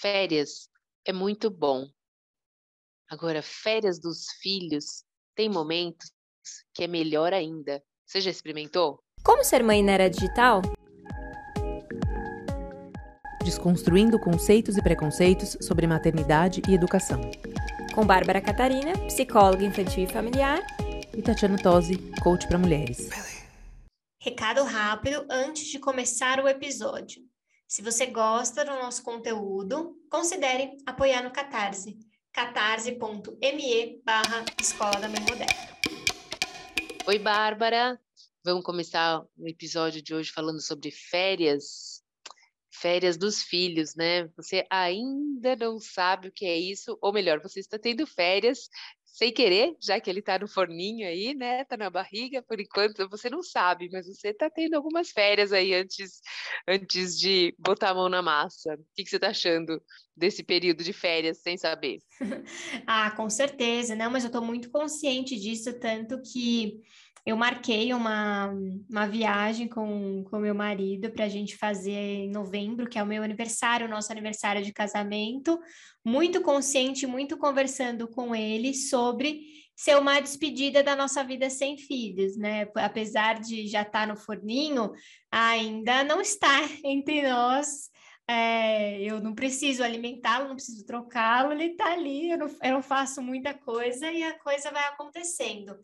Férias é muito bom. Agora, férias dos filhos tem momentos que é melhor ainda. Você já experimentou? Como ser mãe na era digital? Desconstruindo conceitos e preconceitos sobre maternidade e educação. Com Bárbara Catarina, psicóloga infantil e familiar. E Tatiana Tosi, coach para mulheres. Recado rápido antes de começar o episódio. Se você gosta do nosso conteúdo, considere apoiar no Catarse, catarse.me barra Escola da Mãe Moderna. Oi, Bárbara! Vamos começar o episódio de hoje falando sobre férias, férias dos filhos, né? Você ainda não sabe o que é isso, ou melhor, você está tendo férias sem querer, já que ele está no forninho aí, né? Está na barriga, por enquanto você não sabe, mas você está tendo algumas férias aí antes, antes de botar a mão na massa. O que, que você está achando desse período de férias sem saber? ah, com certeza, não, mas eu estou muito consciente disso, tanto que eu marquei uma, uma viagem com o meu marido para a gente fazer em novembro, que é o meu aniversário, o nosso aniversário de casamento, muito consciente, muito conversando com ele sobre ser uma despedida da nossa vida sem filhos, né? Apesar de já estar tá no forninho, ainda não está entre nós é, eu não preciso alimentá-lo, não preciso trocá-lo, ele está ali, eu não, eu não, faço muita coisa e a coisa vai acontecendo.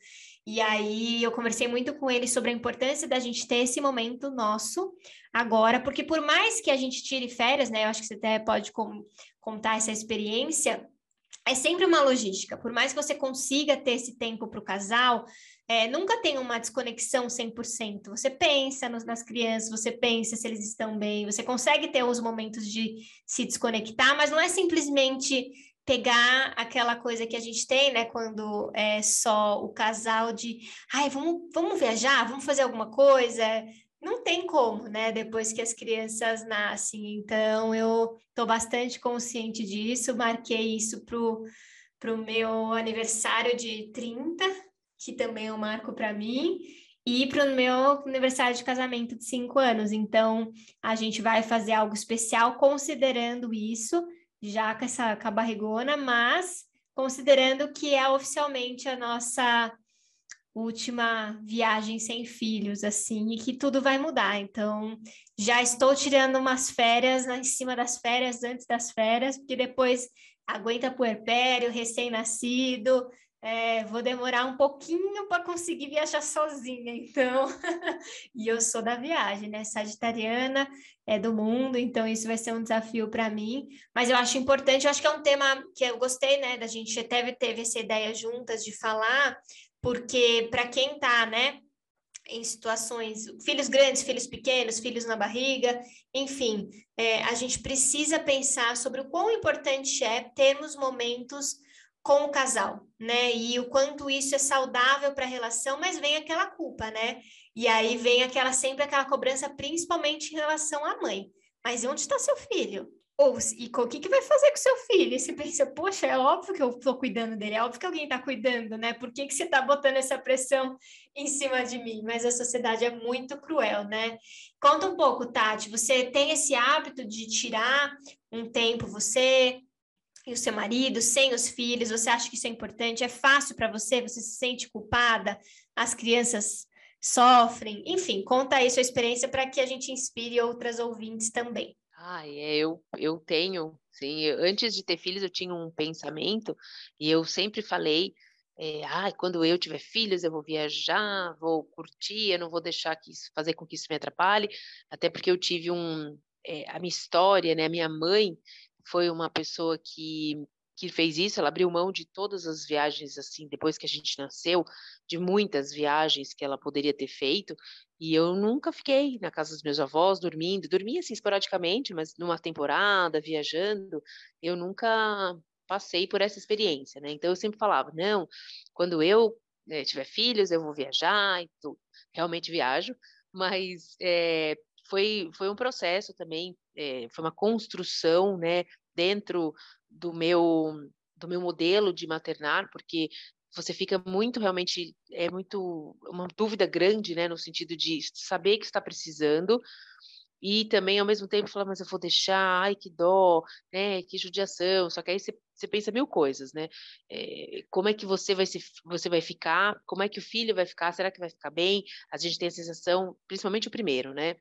E aí eu conversei muito com ele sobre a importância da gente ter esse momento nosso agora, porque por mais que a gente tire férias, né, eu acho que você até pode com, contar essa experiência, é sempre uma logística. Por mais que você consiga ter esse tempo para o casal, é, nunca tem uma desconexão 100%. Você pensa nos, nas crianças, você pensa se eles estão bem, você consegue ter os momentos de se desconectar, mas não é simplesmente pegar aquela coisa que a gente tem, né, quando é só o casal de, ai, vamos, vamos viajar, vamos fazer alguma coisa. Não tem como, né, depois que as crianças nascem. Então, eu estou bastante consciente disso, marquei isso para o meu aniversário de 30, que também é um marco para mim, e para o meu aniversário de casamento de cinco anos. Então, a gente vai fazer algo especial considerando isso, já com essa com a barrigona, mas considerando que é oficialmente a nossa última viagem sem filhos, assim, e que tudo vai mudar. Então, já estou tirando umas férias em cima das férias, antes das férias, porque depois aguenta puerpério, recém-nascido, é, vou demorar um pouquinho para conseguir viajar sozinha, então. e eu sou da viagem, né? Sagitariana, é do mundo, então isso vai ser um desafio para mim. Mas eu acho importante, eu acho que é um tema que eu gostei, né? Da gente até teve essa ideia juntas de falar, porque para quem está, né? em situações, filhos grandes, filhos pequenos, filhos na barriga, enfim, é, a gente precisa pensar sobre o quão importante é termos momentos com o casal, né? E o quanto isso é saudável para a relação, mas vem aquela culpa, né? E aí vem aquela sempre aquela cobrança, principalmente em relação à mãe. Mas onde está seu filho? Ou e o que, que vai fazer com seu filho? E você pensa, poxa, é óbvio que eu estou cuidando dele, é óbvio que alguém está cuidando, né? Por que, que você está botando essa pressão em cima de mim? Mas a sociedade é muito cruel, né? Conta um pouco, Tati. Você tem esse hábito de tirar um tempo, você o seu marido, sem os filhos, você acha que isso é importante? É fácil para você? Você se sente culpada? As crianças sofrem? Enfim, conta aí sua experiência para que a gente inspire outras ouvintes também. Ah, é, eu, eu tenho, sim. Eu, antes de ter filhos, eu tinha um pensamento e eu sempre falei é, ah, quando eu tiver filhos, eu vou viajar, vou curtir, eu não vou deixar que isso, fazer com que isso me atrapalhe, até porque eu tive um, é, a minha história, né, a minha mãe, foi uma pessoa que, que fez isso, ela abriu mão de todas as viagens, assim, depois que a gente nasceu, de muitas viagens que ela poderia ter feito, e eu nunca fiquei na casa dos meus avós dormindo, dormia assim esporadicamente, mas numa temporada, viajando, eu nunca passei por essa experiência, né? Então eu sempre falava, não, quando eu né, tiver filhos, eu vou viajar e tudo. Realmente viajo, mas é, foi, foi um processo também, é, foi uma construção, né, dentro do meu do meu modelo de maternar, porque você fica muito realmente é muito uma dúvida grande, né, no sentido de saber que está precisando, e também ao mesmo tempo falar, mas eu vou deixar, ai que dó, né, que judiação, só que aí você, você pensa mil coisas, né, é, como é que você vai, se, você vai ficar, como é que o filho vai ficar, será que vai ficar bem? A gente tem a sensação, principalmente o primeiro, né,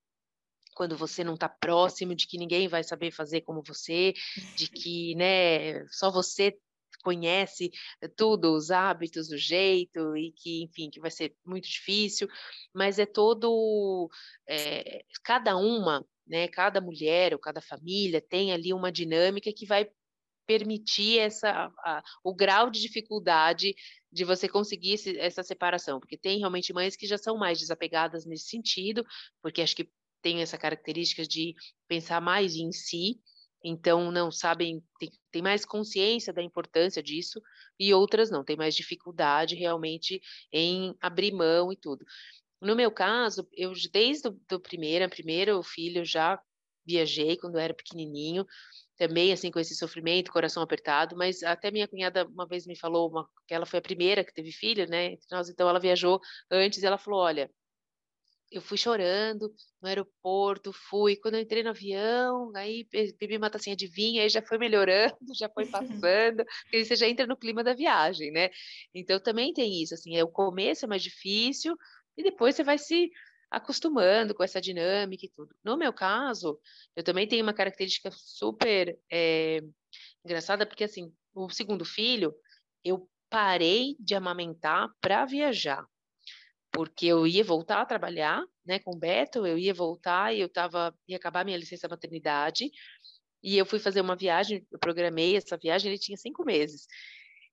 quando você não está próximo, de que ninguém vai saber fazer como você, de que, né, só você conhece tudo, os hábitos, o jeito, e que, enfim, que vai ser muito difícil, mas é todo, é, cada uma, né, cada mulher ou cada família tem ali uma dinâmica que vai permitir essa, a, o grau de dificuldade de você conseguir esse, essa separação, porque tem realmente mães que já são mais desapegadas nesse sentido, porque acho que tem essa característica de pensar mais em si, então não sabem, tem, tem, mais consciência da importância disso, e outras não, tem mais dificuldade realmente em abrir mão e tudo. No meu caso, eu desde o primeiro, primeiro filho já viajei quando era pequenininho, também assim com esse sofrimento, coração apertado, mas até minha cunhada uma vez me falou uma, que ela foi a primeira que teve filho, né? Nós, então ela viajou antes ela falou, olha, eu fui chorando no aeroporto, fui. Quando eu entrei no avião, aí bebi uma tacinha de vinho, aí já foi melhorando, já foi passando, porque você já entra no clima da viagem, né? Então também tem isso, assim, é o começo é mais difícil e depois você vai se acostumando com essa dinâmica e tudo. No meu caso, eu também tenho uma característica super é, engraçada, porque assim, o segundo filho, eu parei de amamentar para viajar porque eu ia voltar a trabalhar, né, com o Beto, eu ia voltar e eu tava ia acabar minha licença maternidade. E eu fui fazer uma viagem, eu programei essa viagem, ele tinha cinco meses.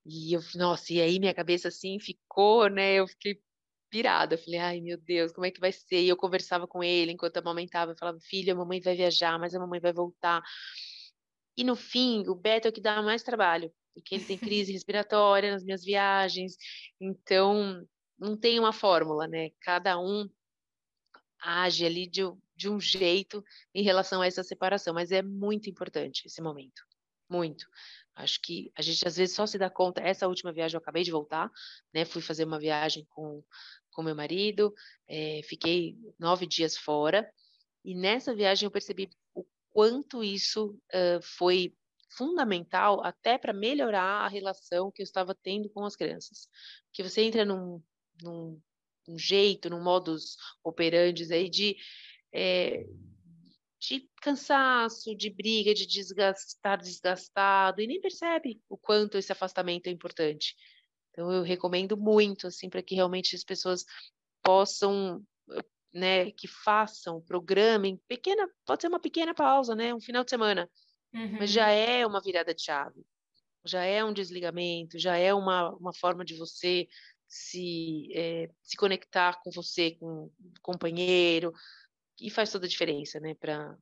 E eu, nossa, e aí minha cabeça assim ficou, né? Eu fiquei pirada. Eu falei, ai meu Deus, como é que vai ser? E eu conversava com ele enquanto amamentava. Eu falava, filha, a mamãe vai viajar, mas a mamãe vai voltar. E no fim, o Beto é o que dá mais trabalho, porque ele tem crise respiratória nas minhas viagens. Então, não tem uma fórmula, né? Cada um age ali de, de um jeito em relação a essa separação, mas é muito importante esse momento, muito. Acho que a gente às vezes só se dá conta. Essa última viagem eu acabei de voltar, né? Fui fazer uma viagem com com meu marido, é, fiquei nove dias fora e nessa viagem eu percebi o quanto isso uh, foi fundamental até para melhorar a relação que eu estava tendo com as crianças. Porque você entra num, num, num jeito, num modus operandi aí de, é, de cansaço, de briga, de desgastar desgastado, e nem percebe o quanto esse afastamento é importante. Então, eu recomendo muito, assim, para que realmente as pessoas possam, né, que façam, programem, pequena, pode ser uma pequena pausa, né, um final de semana, uhum. mas já é uma virada de chave, já é um desligamento, já é uma, uma forma de você se, é, se conectar com você, com o companheiro, e faz toda a diferença, né, para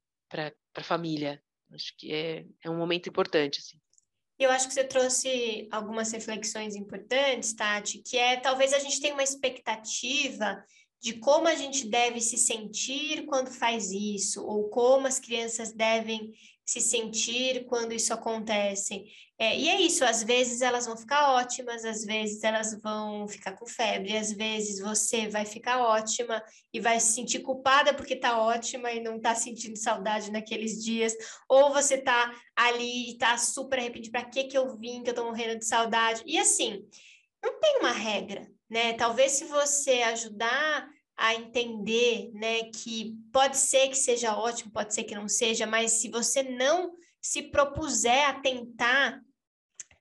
a família. Acho que é, é um momento importante, assim. Eu acho que você trouxe algumas reflexões importantes, Tati, que é talvez a gente tenha uma expectativa de como a gente deve se sentir quando faz isso, ou como as crianças devem se sentir quando isso acontece. É, e é isso, às vezes elas vão ficar ótimas, às vezes elas vão ficar com febre, às vezes você vai ficar ótima e vai se sentir culpada porque tá ótima e não tá sentindo saudade naqueles dias, ou você tá ali e tá super arrependido, para que que eu vim, que eu tô morrendo de saudade. E assim, não tem uma regra, né? Talvez se você ajudar a entender, né, que pode ser que seja ótimo, pode ser que não seja, mas se você não se propuser a tentar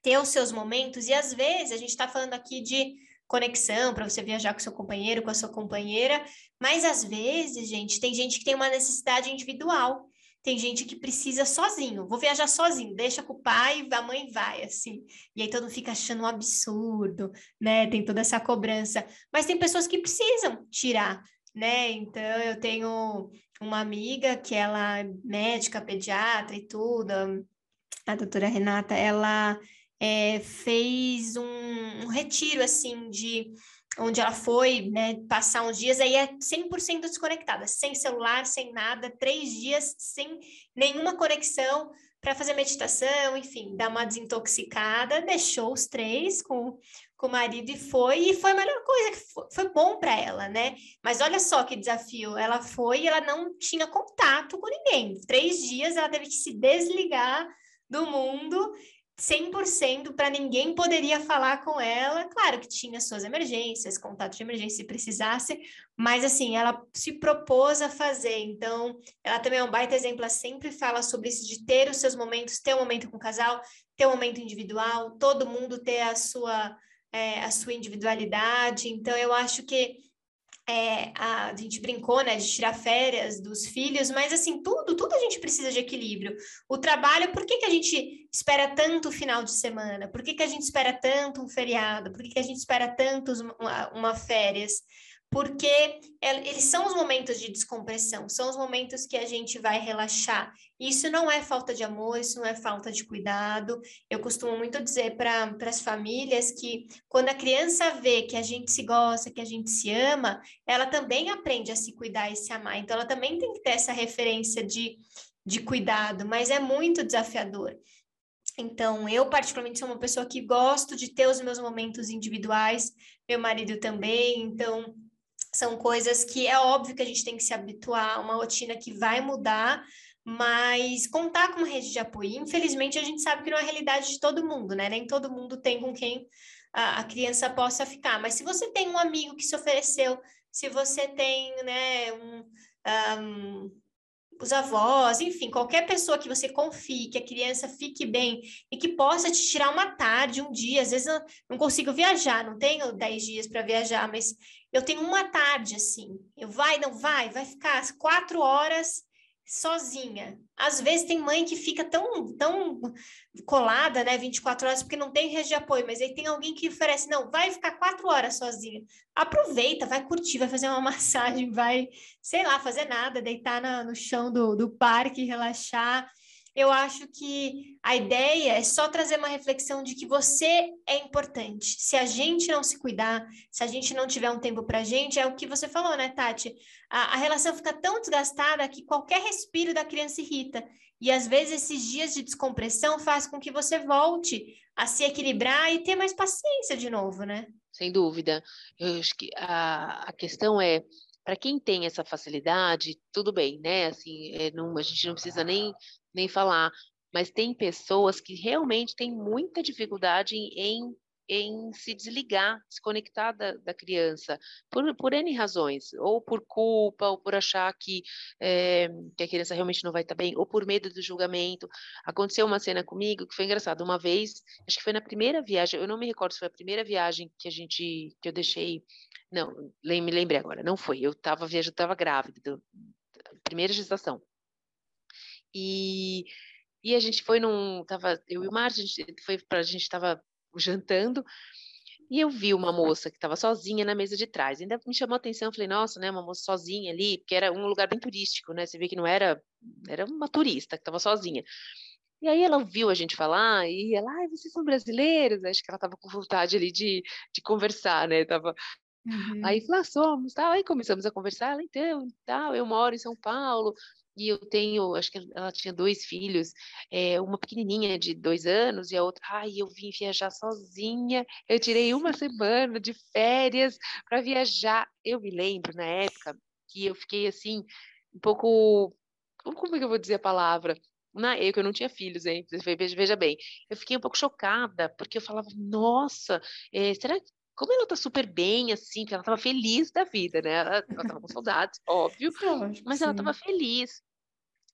ter os seus momentos, e às vezes a gente está falando aqui de conexão para você viajar com seu companheiro, com a sua companheira, mas às vezes, gente, tem gente que tem uma necessidade individual. Tem gente que precisa sozinho, vou viajar sozinho, deixa com o pai, a mãe vai, assim. E aí todo mundo fica achando um absurdo, né? Tem toda essa cobrança. Mas tem pessoas que precisam tirar, né? Então eu tenho uma amiga que ela é médica, pediatra e tudo, a doutora Renata, ela é, fez um, um, retiro, assim, de onde ela foi, né, passar uns dias, aí é 100% desconectada, sem celular, sem nada, três dias sem nenhuma conexão, para fazer meditação, enfim, dar uma desintoxicada, deixou os três com, com o marido e foi, e foi a melhor coisa, que foi, foi bom para ela, né? Mas olha só que desafio, ela foi e ela não tinha contato com ninguém. Três dias ela teve que se desligar do mundo 100% para ninguém poderia falar com ela. Claro que tinha suas emergências, contato de emergência se precisasse, mas assim, ela se propôs a fazer. Então, ela também é um baita exemplo, ela sempre fala sobre isso de ter os seus momentos, ter um momento com o casal, ter um momento individual, todo mundo ter a sua é, a sua individualidade. Então, eu acho que é, a, a, gente brincou, né, de tirar férias dos filhos, mas assim, tudo, tudo a gente precisa de equilíbrio. O trabalho, por que, que a gente espera tanto o final de semana? Por que, que a gente espera tanto um feriado? Por que, que a gente espera tanto uma, uma férias? Porque eles são os momentos de descompressão, são os momentos que a gente vai relaxar. Isso não é falta de amor, isso não é falta de cuidado. Eu costumo muito dizer para as famílias que quando a criança vê que a gente se gosta, que a gente se ama, ela também aprende a se cuidar e se amar. Então, ela também tem que ter essa referência de, de cuidado, mas é muito desafiador. Então, eu particularmente sou uma pessoa que gosto de ter os meus momentos individuais, meu marido também, então são coisas que é óbvio que a gente tem que se habituar, uma rotina que vai mudar, mas contar com uma rede de apoio. Infelizmente, a gente sabe que não é a realidade de todo mundo, né? Nem todo mundo tem com quem a, a criança possa ficar. Mas se você tem um amigo que se ofereceu, se você tem, né, um, um os avós, enfim, qualquer pessoa que você confie, que a criança fique bem e que possa te tirar uma tarde, um dia. Às vezes eu não consigo viajar, não tenho dez dias para viajar, mas eu tenho uma tarde assim. Eu vai, não vai, vai ficar quatro horas sozinha. Às vezes tem mãe que fica tão, tão colada, né, 24 horas, porque não tem rede de apoio, mas aí tem alguém que oferece, não, vai ficar quatro horas sozinha. Aproveita, vai curtir, vai fazer uma massagem, vai, sei lá, fazer nada, deitar na, no chão do, do parque, relaxar eu acho que a ideia é só trazer uma reflexão de que você é importante. Se a gente não se cuidar, se a gente não tiver um tempo para a gente, é o que você falou, né, Tati? A, a, relação fica tão desgastada que qualquer respiro da criança irrita. E às vezes esses dias de descompressão faz com que você volte a se equilibrar e ter mais paciência de novo, né? Sem dúvida. Eu acho que a, a questão é para quem tem essa facilidade, tudo bem, né? Assim, é, não, a gente não precisa nem nem falar, mas tem pessoas que realmente têm muita dificuldade em, em se desligar, se conectar da, da, criança, por, por N razões, ou por culpa, ou por achar que, é, que a criança realmente não vai estar bem, ou por medo do julgamento. Aconteceu uma cena comigo que foi engraçada. Uma vez, acho que foi na primeira viagem, eu não me recordo se foi a primeira viagem que a gente, que eu deixei, não, me lembrei agora, não foi, eu estava viajando, estava grávida, primeira gestação. E, e a gente foi num. Tava, eu e o Márcio, a gente foi para a gente estava jantando. E eu vi uma moça que estava sozinha na mesa de trás. Ainda me chamou a atenção, eu falei, nossa, né, uma moça sozinha ali, porque era um lugar bem turístico, né? Você vê que não era, era uma turista que estava sozinha. E aí ela ouviu a gente falar e ela, ai, vocês são brasileiros? Acho que ela estava com vontade ali de, de conversar, né? Tava... Uhum. Aí falou, ah, somos, tal. Aí começamos a conversar, ela, então, tal, eu moro em São Paulo, e eu tenho, acho que ela tinha dois filhos, é, uma pequenininha de dois anos e a outra, ai, eu vim viajar sozinha, eu tirei uma semana de férias para viajar. Eu me lembro, na época, que eu fiquei assim, um pouco, como é que eu vou dizer a palavra? Na, eu que eu não tinha filhos, hein? Veja, veja bem, eu fiquei um pouco chocada, porque eu falava, nossa, é, será que como ela tá super bem, assim, que ela tava feliz da vida, né? Ela, ela tava com saudades, óbvio, mas ela tava feliz.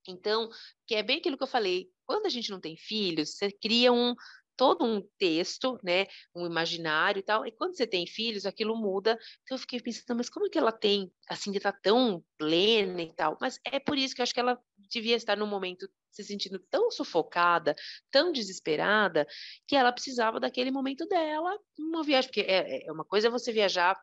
Então, que é bem aquilo que eu falei, quando a gente não tem filhos, você cria um todo um texto, né, um imaginário e tal, e quando você tem filhos, aquilo muda, então eu fiquei pensando, mas como é que ela tem, assim, que tá tão plena e tal, mas é por isso que eu acho que ela devia estar num momento se sentindo tão sufocada, tão desesperada, que ela precisava daquele momento dela, uma viagem, porque é, é uma coisa é você viajar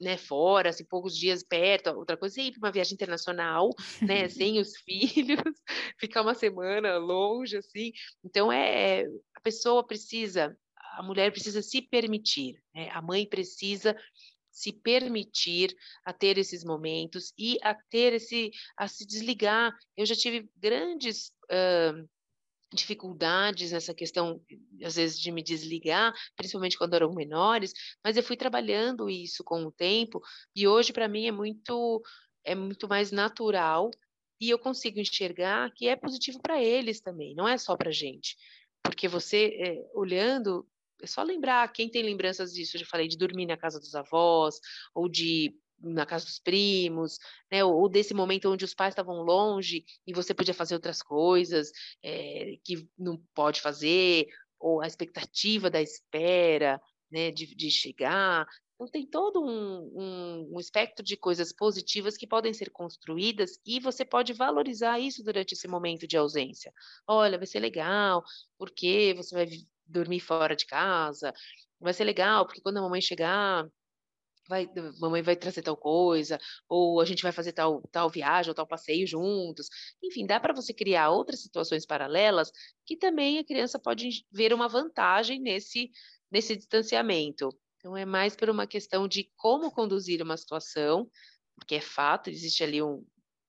né, fora, assim, poucos dias perto, outra coisa é ir para uma viagem internacional, né, sem os filhos, ficar uma semana longe, assim. Então, é, a pessoa precisa, a mulher precisa se permitir, né, a mãe precisa se permitir a ter esses momentos e a ter esse, a se desligar. Eu já tive grandes dificuldades nessa questão, às vezes, de me desligar, principalmente quando eram menores, mas eu fui trabalhando isso com o tempo e hoje para mim é muito é muito mais natural e eu consigo enxergar que é positivo para eles também, não é só para gente, porque você é, olhando é só lembrar quem tem lembranças disso, eu já falei de dormir na casa dos avós ou de na casa dos primos, né? Ou desse momento onde os pais estavam longe e você podia fazer outras coisas é, que não pode fazer, ou a expectativa da espera, né? De, de chegar. Então, tem todo um, um, um, espectro de coisas positivas que podem ser construídas e você pode valorizar isso durante esse momento de ausência. Olha, vai ser legal, porque você vai dormir fora de casa, vai ser legal, porque quando a mamãe chegar, vai, mamãe vai trazer tal coisa, ou a gente vai fazer tal, tal viagem ou tal passeio juntos. Enfim, dá para você criar outras situações paralelas que também a criança pode ver uma vantagem nesse, nesse distanciamento. Então, é mais por uma questão de como conduzir uma situação, porque é fato, existe ali um,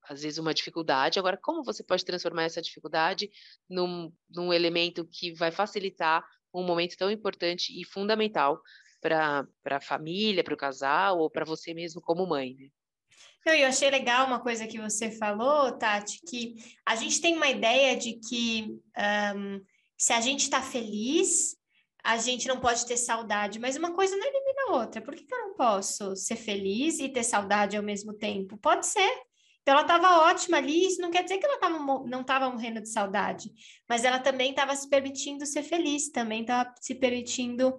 às vezes uma dificuldade. Agora, como você pode transformar essa dificuldade num, num elemento que vai facilitar um momento tão importante e fundamental para a família, para o casal ou para você mesmo como mãe, né? Eu achei legal uma coisa que você falou, Tati, que a gente tem uma ideia de que um, se a gente está feliz, a gente não pode ter saudade, mas uma coisa não elimina a outra. Por que, que eu não posso ser feliz e ter saudade ao mesmo tempo? Pode ser. Então, ela estava ótima ali, isso não quer dizer que ela tava, não estava morrendo de saudade, mas ela também estava se permitindo ser feliz, também estava se permitindo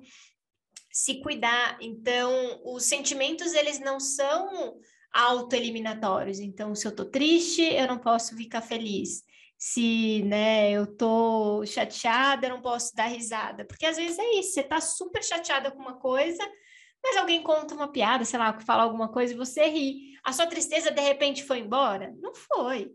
se cuidar. Então, os sentimentos, eles não são autoeliminatórios. Então, se eu tô triste, eu não posso ficar feliz. Se, né, eu tô chateada, eu não posso dar risada. Porque às vezes é isso, você tá super chateada com uma coisa, mas alguém conta uma piada, sei lá, fala alguma coisa e você ri. A sua tristeza de repente foi embora? Não foi.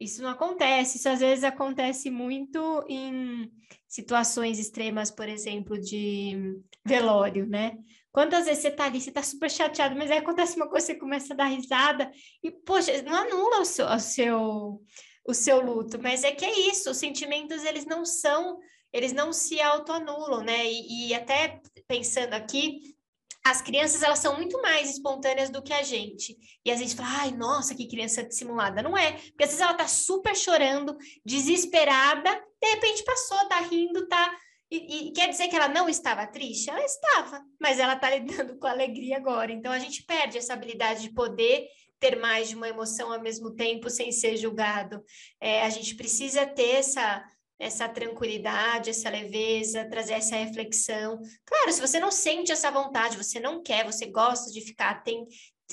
Isso não acontece, isso às vezes acontece muito em situações extremas, por exemplo, de velório, né? Quantas vezes você tá ali, você tá super chateado, mas aí acontece uma coisa, você começa a dar risada e, poxa, não anula o seu, o seu, o seu luto, mas é que é isso, os sentimentos, eles não são, eles não se autoanulam, né? E, e até pensando aqui, as crianças elas são muito mais espontâneas do que a gente. E às vezes fala, ai, nossa, que criança dissimulada. Não é, porque às vezes ela tá super chorando, desesperada, de repente passou, tá rindo, tá. E, e quer dizer que ela não estava triste? Ela estava, mas ela tá lidando com alegria agora. Então a gente perde essa habilidade de poder ter mais de uma emoção ao mesmo tempo sem ser julgado. É, a gente precisa ter essa essa tranquilidade, essa leveza, trazer essa reflexão. Claro, se você não sente essa vontade, você não quer, você gosta de ficar, tem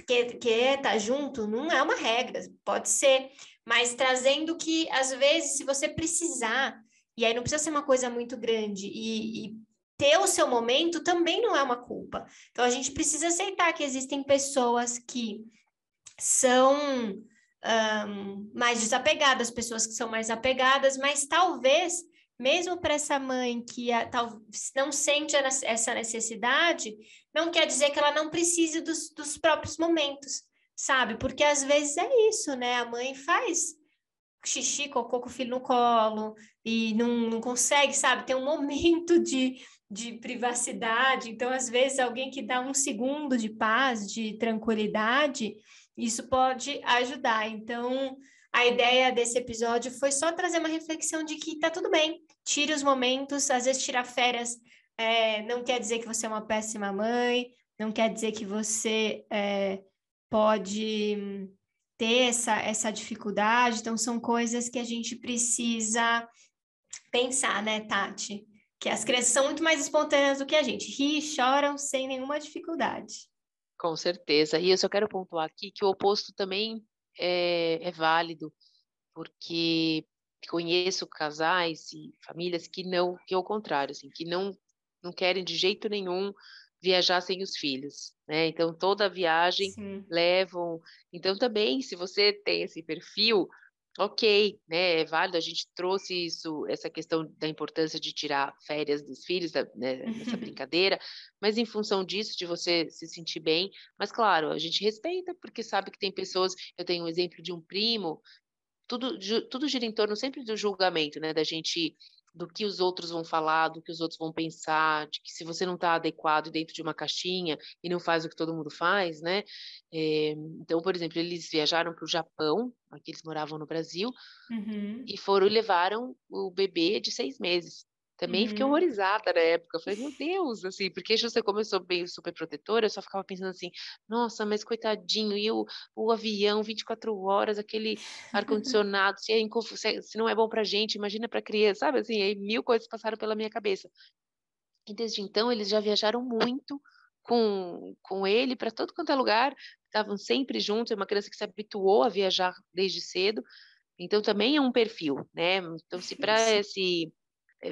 quer, quer estar tá junto, não é uma regra, pode ser, mas trazendo que às vezes, se você precisar, e aí não precisa ser uma coisa muito grande, e, e ter o seu momento também não é uma culpa. Então a gente precisa aceitar que existem pessoas que são um, mais desapegadas, pessoas que são mais apegadas, mas talvez, mesmo para essa mãe que a, tal, não sente essa necessidade, não quer dizer que ela não precise dos, dos próprios momentos, sabe? Porque às vezes é isso, né? A mãe faz xixi, cocô com o filho no colo e não, não consegue, sabe? Tem um momento de, de privacidade. Então, às vezes, alguém que dá um segundo de paz, de tranquilidade, isso pode ajudar. Então, a ideia desse episódio foi só trazer uma reflexão de que tá tudo bem, tire os momentos, às vezes tirar férias é, não quer dizer que você é uma péssima mãe, não quer dizer que você é, pode ter essa, essa dificuldade, então são coisas que a gente precisa pensar, né, Tati? Que as crianças são muito mais espontâneas do que a gente, ri choram sem nenhuma dificuldade. Com certeza. E eu só quero pontuar aqui que o oposto também é, é válido, porque conheço casais e famílias que não, que é o contrário, assim, que não, não querem de jeito nenhum viajar sem os filhos, né? Então toda a viagem Sim. levam. Então também, se você tem esse perfil, ok, né, é válido, a gente trouxe isso, essa questão da importância de tirar férias dos filhos, da, né, nessa brincadeira, mas em função disso, de você se sentir bem, mas claro, a gente respeita, porque sabe que tem pessoas, eu tenho um exemplo de um primo, tudo, tudo gira em torno sempre do julgamento, né, da gente do que os outros vão falar, do que os outros vão pensar, de que se você não está adequado dentro de uma caixinha e não faz o que todo mundo faz, né? É, então, por exemplo, eles viajaram para o Japão, aqui eles moravam no Brasil, uhum. e foram e levaram o bebê de seis meses. Também uhum. fiquei horrorizada na época. Falei, meu Deus, assim, porque você começou bem super protetora, eu só ficava pensando assim, nossa, mas coitadinho, e o, o avião 24 horas, aquele ar-condicionado, se, é, se não é bom pra gente, imagina pra criança, sabe assim, aí mil coisas passaram pela minha cabeça. E desde então eles já viajaram muito com, com ele para todo quanto é lugar, estavam sempre juntos, é uma criança que se habituou a viajar desde cedo, então também é um perfil, né? Então se para esse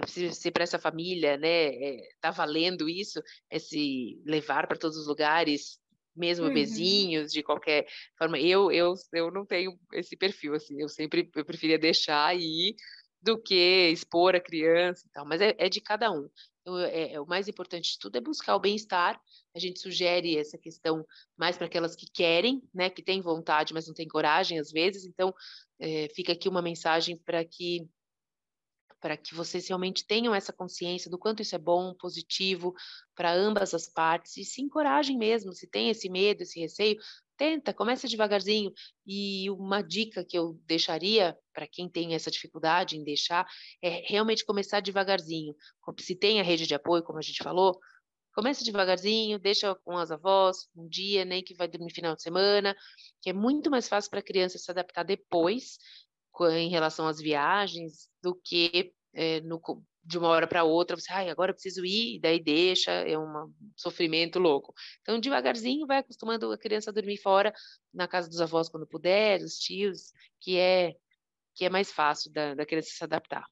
se, se para essa família, né, é, tá valendo isso, esse levar para todos os lugares, mesmo uhum. bebezinhos, de qualquer forma. Eu, eu, eu não tenho esse perfil, assim, eu sempre eu preferia deixar ir do que expor a criança e tal, mas é, é de cada um. Então, é, é, o mais importante de tudo é buscar o bem-estar. A gente sugere essa questão mais para aquelas que querem, né, que têm vontade, mas não têm coragem às vezes. Então, é, fica aqui uma mensagem para que para que vocês realmente tenham essa consciência do quanto isso é bom, positivo para ambas as partes e se encorajem mesmo, se tem esse medo, esse receio, tenta, começa devagarzinho. E uma dica que eu deixaria para quem tem essa dificuldade em deixar é realmente começar devagarzinho. Se tem a rede de apoio, como a gente falou, começa devagarzinho, deixa com as avós um dia, nem que vai dormir final de semana, que é muito mais fácil para a criança se adaptar depois em relação às viagens do que é, no, de uma hora para outra, você, ai, agora eu preciso ir, daí deixa, é um sofrimento louco. Então, devagarzinho, vai acostumando a criança a dormir fora, na casa dos avós quando puder, dos tios, que é, que é mais fácil da, da criança se adaptar.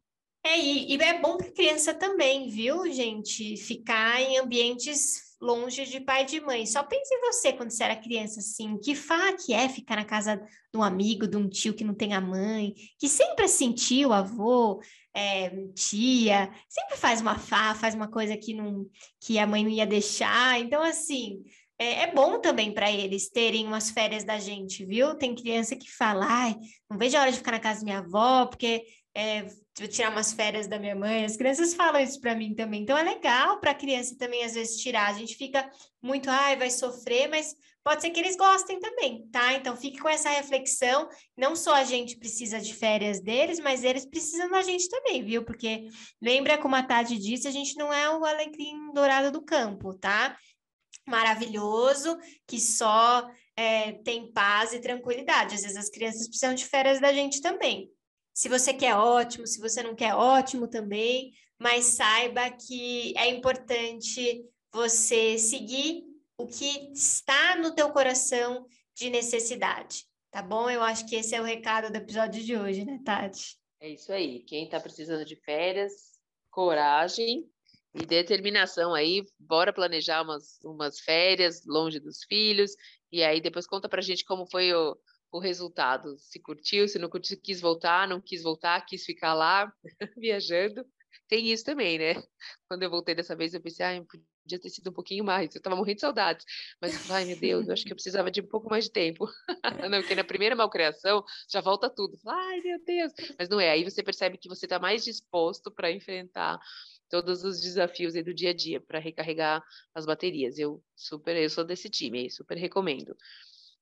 É, e, e é bom para a criança também, viu, gente? Ficar em ambientes longe de pai e de mãe. Só pense em você quando você era criança, assim, que fá que é ficar na casa de um amigo, de um tio que não tem a mãe, que sempre sentiu o avô, é, tia, sempre faz uma fá, faz uma coisa que, não, que a mãe não ia deixar. Então, assim, é, é bom também para eles terem umas férias da gente, viu? Tem criança que fala, ai, não vejo a hora de ficar na casa da minha avó, porque é, vou tirar umas férias da minha mãe. As crianças falam isso para mim também. Então é legal para a criança também às vezes tirar. A gente fica muito, ai, vai sofrer, mas pode ser que eles gostem também, tá? Então fique com essa reflexão. Não só a gente precisa de férias deles, mas eles precisam da gente também, viu? Porque lembra como a Tati disse, a gente não é o alecrim dourado do campo, tá? Maravilhoso, que só é, tem paz e tranquilidade. Às vezes as crianças precisam de férias da gente também. Se você quer ótimo, se você não quer ótimo também, mas saiba que é importante você seguir o que está no teu coração de necessidade, tá bom? Eu acho que esse é o recado do episódio de hoje, né, Tati? É isso aí. Quem está precisando de férias, coragem e determinação aí, bora planejar umas, umas férias longe dos filhos, e aí depois conta pra gente como foi o, o resultado. Se curtiu, se não curtiu, quis voltar, não quis voltar, quis ficar lá viajando. Tem isso também, né? Quando eu voltei dessa vez, eu pensei, ah, podia ter sido um pouquinho mais. Eu tava morrendo de saudades. Mas, ai, meu Deus, eu acho que eu precisava de um pouco mais de tempo. não, porque na primeira malcriação já volta tudo. Ai, meu Deus. Mas não é. Aí você percebe que você está mais disposto para enfrentar todos os desafios do dia a dia, para recarregar as baterias. Eu super, eu sou desse time, super recomendo.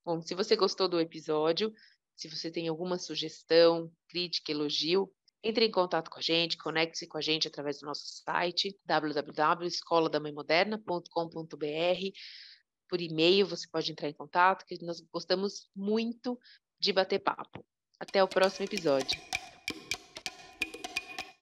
Bom, se você gostou do episódio, se você tem alguma sugestão, crítica, elogio, entre em contato com a gente, conecte-se com a gente através do nosso site www.escoladamãemoderna.com.br. Por e-mail você pode entrar em contato, que nós gostamos muito de bater papo. Até o próximo episódio.